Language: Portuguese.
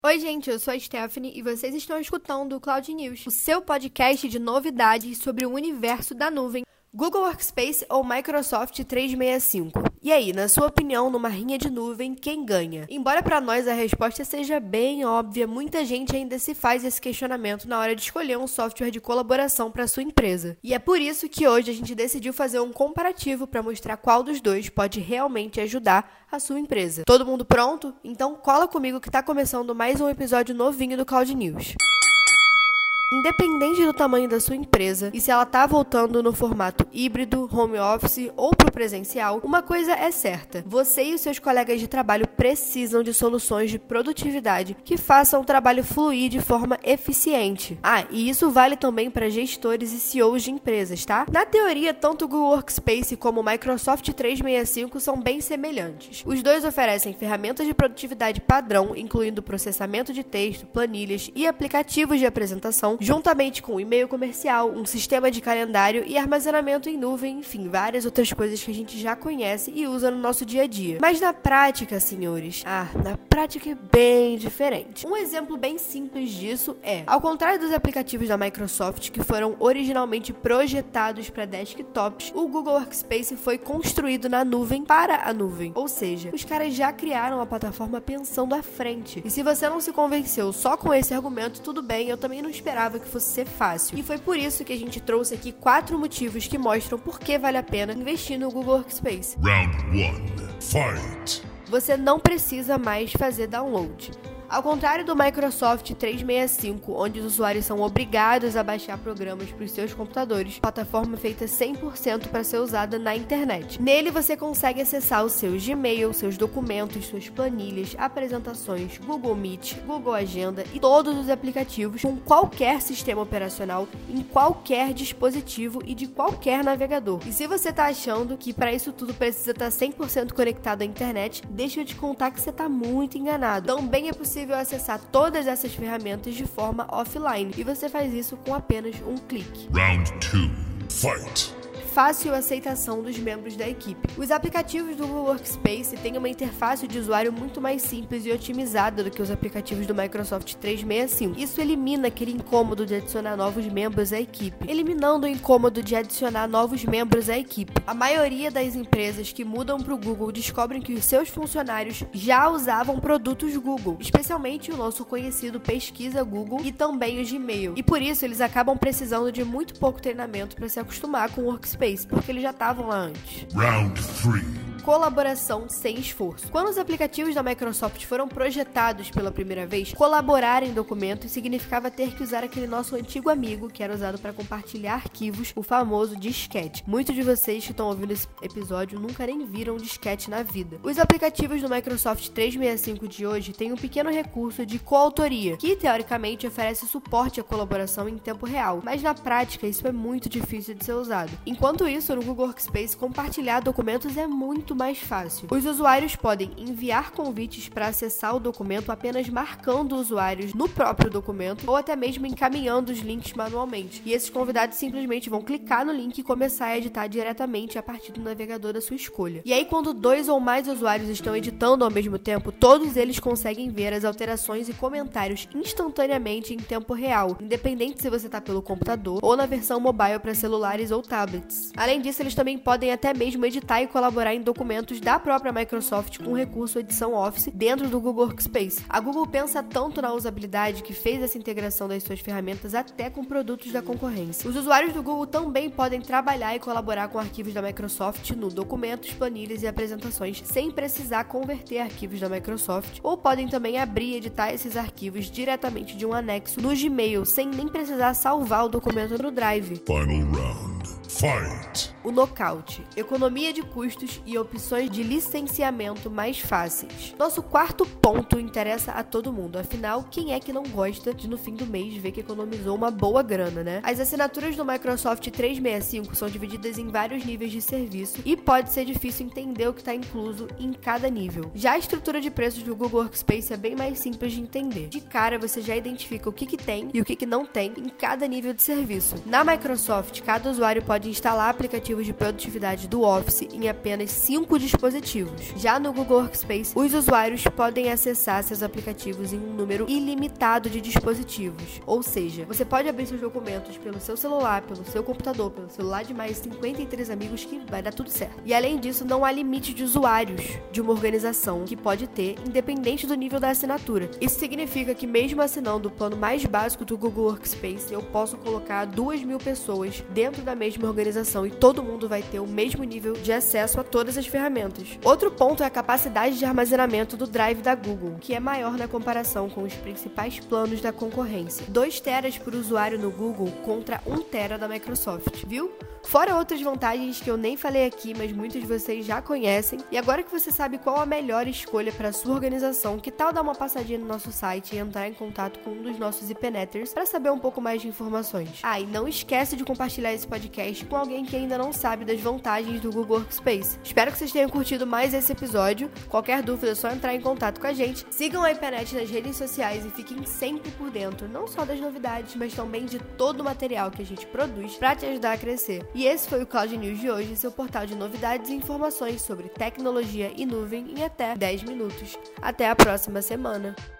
Oi, gente, eu sou a Stephanie e vocês estão escutando o Cloud News, o seu podcast de novidades sobre o universo da nuvem, Google Workspace ou Microsoft 365. E aí, na sua opinião, numa rinha de nuvem, quem ganha? Embora para nós a resposta seja bem óbvia, muita gente ainda se faz esse questionamento na hora de escolher um software de colaboração para sua empresa. E é por isso que hoje a gente decidiu fazer um comparativo para mostrar qual dos dois pode realmente ajudar a sua empresa. Todo mundo pronto? Então cola comigo que está começando mais um episódio novinho do Cloud News. Independente do tamanho da sua empresa e se ela está voltando no formato híbrido, home office ou para o presencial, uma coisa é certa: você e os seus colegas de trabalho precisam de soluções de produtividade que façam o trabalho fluir de forma eficiente. Ah, e isso vale também para gestores e CEOs de empresas, tá? Na teoria, tanto o Google Workspace como o Microsoft 365 são bem semelhantes. Os dois oferecem ferramentas de produtividade padrão, incluindo processamento de texto, planilhas e aplicativos de apresentação juntamente com e-mail comercial, um sistema de calendário e armazenamento em nuvem, enfim, várias outras coisas que a gente já conhece e usa no nosso dia a dia. Mas na prática, senhores, ah, na prática é bem diferente. Um exemplo bem simples disso é, ao contrário dos aplicativos da Microsoft que foram originalmente projetados para desktops, o Google Workspace foi construído na nuvem para a nuvem. Ou seja, os caras já criaram a plataforma pensando à frente. E se você não se convenceu só com esse argumento, tudo bem, eu também não esperava que fosse ser fácil. E foi por isso que a gente trouxe aqui quatro motivos que mostram por que vale a pena investir no Google Workspace. Round 1. Fight! Você não precisa mais fazer download. Ao contrário do Microsoft 365, onde os usuários são obrigados a baixar programas para os seus computadores, plataforma feita 100% para ser usada na internet. Nele você consegue acessar os seus Gmail, seus documentos, suas planilhas, apresentações, Google Meet, Google Agenda e todos os aplicativos com qualquer sistema operacional, em qualquer dispositivo e de qualquer navegador. E se você está achando que para isso tudo precisa estar 100% conectado à internet, deixa eu te contar que você está muito enganado. Também é possível possível acessar todas essas ferramentas de forma offline e você faz isso com apenas um clique. Round 2. Fight fácil aceitação dos membros da equipe. Os aplicativos do Google Workspace têm uma interface de usuário muito mais simples e otimizada do que os aplicativos do Microsoft 365. Isso elimina aquele incômodo de adicionar novos membros à equipe, eliminando o incômodo de adicionar novos membros à equipe. A maioria das empresas que mudam para o Google descobrem que os seus funcionários já usavam produtos Google, especialmente o nosso conhecido Pesquisa Google e também o Gmail. E por isso eles acabam precisando de muito pouco treinamento para se acostumar com o Workspace porque eles já estavam lá antes. Round 3 colaboração sem esforço. Quando os aplicativos da Microsoft foram projetados pela primeira vez, colaborar em documentos significava ter que usar aquele nosso antigo amigo que era usado para compartilhar arquivos, o famoso disquete. Muitos de vocês que estão ouvindo esse episódio nunca nem viram um disquete na vida. Os aplicativos do Microsoft 365 de hoje têm um pequeno recurso de coautoria, que teoricamente oferece suporte à colaboração em tempo real, mas na prática isso é muito difícil de ser usado. Enquanto isso, no Google Workspace, compartilhar documentos é muito mais fácil. Os usuários podem enviar convites para acessar o documento apenas marcando usuários no próprio documento ou até mesmo encaminhando os links manualmente. E esses convidados simplesmente vão clicar no link e começar a editar diretamente a partir do navegador da sua escolha. E aí, quando dois ou mais usuários estão editando ao mesmo tempo, todos eles conseguem ver as alterações e comentários instantaneamente em tempo real, independente se você está pelo computador ou na versão mobile para celulares ou tablets. Além disso, eles também podem até mesmo editar e colaborar em documentos documentos da própria Microsoft com recurso edição Office dentro do Google Workspace. A Google pensa tanto na usabilidade que fez essa integração das suas ferramentas até com produtos da concorrência. Os usuários do Google também podem trabalhar e colaborar com arquivos da Microsoft no documentos, planilhas e apresentações sem precisar converter arquivos da Microsoft, ou podem também abrir e editar esses arquivos diretamente de um anexo no Gmail sem nem precisar salvar o documento no Drive. Final round. Fight! O nocaute. Economia de custos e opções de licenciamento mais fáceis. Nosso quarto ponto interessa a todo mundo. Afinal, quem é que não gosta de no fim do mês ver que economizou uma boa grana, né? As assinaturas do Microsoft 365 são divididas em vários níveis de serviço e pode ser difícil entender o que está incluso em cada nível. Já a estrutura de preços do Google Workspace é bem mais simples de entender. De cara, você já identifica o que, que tem e o que, que não tem em cada nível de serviço. Na Microsoft, cada usuário pode instalar aplicativo de produtividade do Office em apenas 5 dispositivos. Já no Google Workspace, os usuários podem acessar seus aplicativos em um número ilimitado de dispositivos. Ou seja, você pode abrir seus documentos pelo seu celular, pelo seu computador, pelo celular de mais 53 amigos que vai dar tudo certo. E além disso, não há limite de usuários de uma organização que pode ter, independente do nível da assinatura. Isso significa que mesmo assinando o plano mais básico do Google Workspace, eu posso colocar duas mil pessoas dentro da mesma organização e todo mundo vai ter o mesmo nível de acesso a todas as ferramentas. Outro ponto é a capacidade de armazenamento do Drive da Google, que é maior na comparação com os principais planos da concorrência. 2 teras por usuário no Google contra 1 tera da Microsoft, viu? Fora outras vantagens que eu nem falei aqui, mas muitos de vocês já conhecem. E agora que você sabe qual a melhor escolha para sua organização, que tal dar uma passadinha no nosso site e entrar em contato com um dos nossos IPNeters para saber um pouco mais de informações? Ah, e não esquece de compartilhar esse podcast com alguém que ainda não sabe das vantagens do Google Workspace. Espero que vocês tenham curtido mais esse episódio. Qualquer dúvida é só entrar em contato com a gente. Sigam a IPNet nas redes sociais e fiquem sempre por dentro, não só das novidades, mas também de todo o material que a gente produz para te ajudar a crescer. E esse foi o Cloud News de hoje, seu portal de novidades e informações sobre tecnologia e nuvem em até 10 minutos. Até a próxima semana!